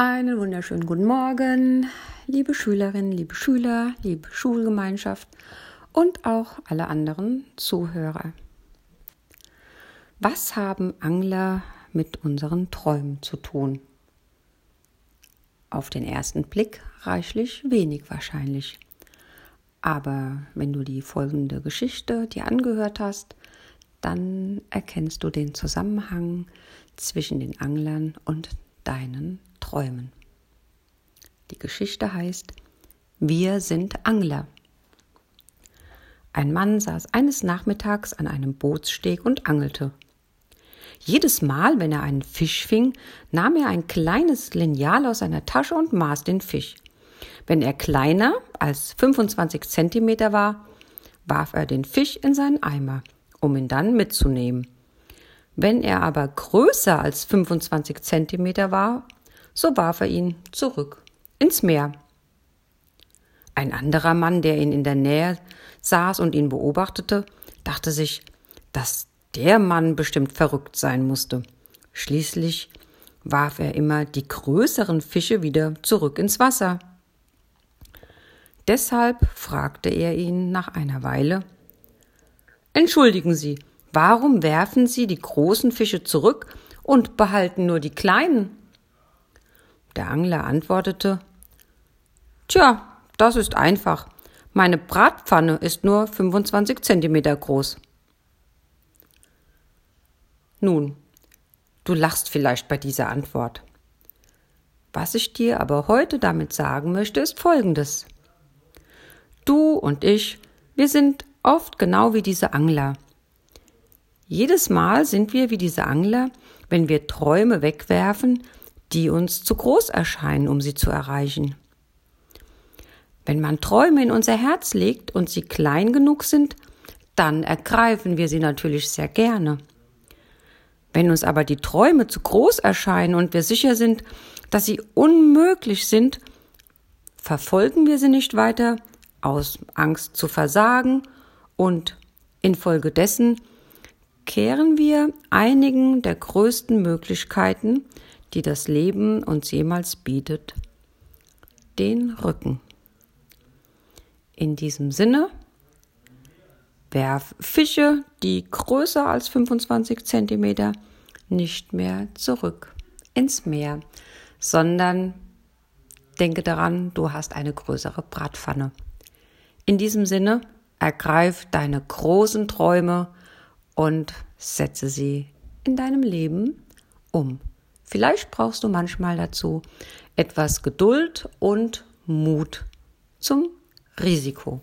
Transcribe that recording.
Einen wunderschönen guten Morgen, liebe Schülerinnen, liebe Schüler, liebe Schulgemeinschaft und auch alle anderen Zuhörer. Was haben Angler mit unseren Träumen zu tun? Auf den ersten Blick reichlich wenig wahrscheinlich. Aber wenn du die folgende Geschichte dir angehört hast, dann erkennst du den Zusammenhang zwischen den Anglern und deinen Träumen. Die Geschichte heißt Wir sind Angler. Ein Mann saß eines Nachmittags an einem Bootssteg und angelte. Jedes Mal, wenn er einen Fisch fing, nahm er ein kleines Lineal aus seiner Tasche und maß den Fisch. Wenn er kleiner als 25 Zentimeter war, warf er den Fisch in seinen Eimer, um ihn dann mitzunehmen. Wenn er aber größer als 25 Zentimeter war, so warf er ihn zurück ins Meer. Ein anderer Mann, der ihn in der Nähe saß und ihn beobachtete, dachte sich, dass der Mann bestimmt verrückt sein musste. Schließlich warf er immer die größeren Fische wieder zurück ins Wasser. Deshalb fragte er ihn nach einer Weile Entschuldigen Sie, warum werfen Sie die großen Fische zurück und behalten nur die kleinen? Der Angler antwortete Tja, das ist einfach. Meine Bratpfanne ist nur 25 Zentimeter groß. Nun, du lachst vielleicht bei dieser Antwort. Was ich dir aber heute damit sagen möchte, ist Folgendes. Du und ich, wir sind oft genau wie diese Angler. Jedes Mal sind wir wie diese Angler, wenn wir Träume wegwerfen, die uns zu groß erscheinen, um sie zu erreichen. Wenn man Träume in unser Herz legt und sie klein genug sind, dann ergreifen wir sie natürlich sehr gerne. Wenn uns aber die Träume zu groß erscheinen und wir sicher sind, dass sie unmöglich sind, verfolgen wir sie nicht weiter aus Angst zu versagen und infolgedessen kehren wir einigen der größten Möglichkeiten, die das Leben uns jemals bietet, den Rücken. In diesem Sinne, werf Fische, die größer als 25 Zentimeter, nicht mehr zurück ins Meer, sondern denke daran, du hast eine größere Bratpfanne. In diesem Sinne, ergreif deine großen Träume und setze sie in deinem Leben um. Vielleicht brauchst du manchmal dazu etwas Geduld und Mut zum Risiko.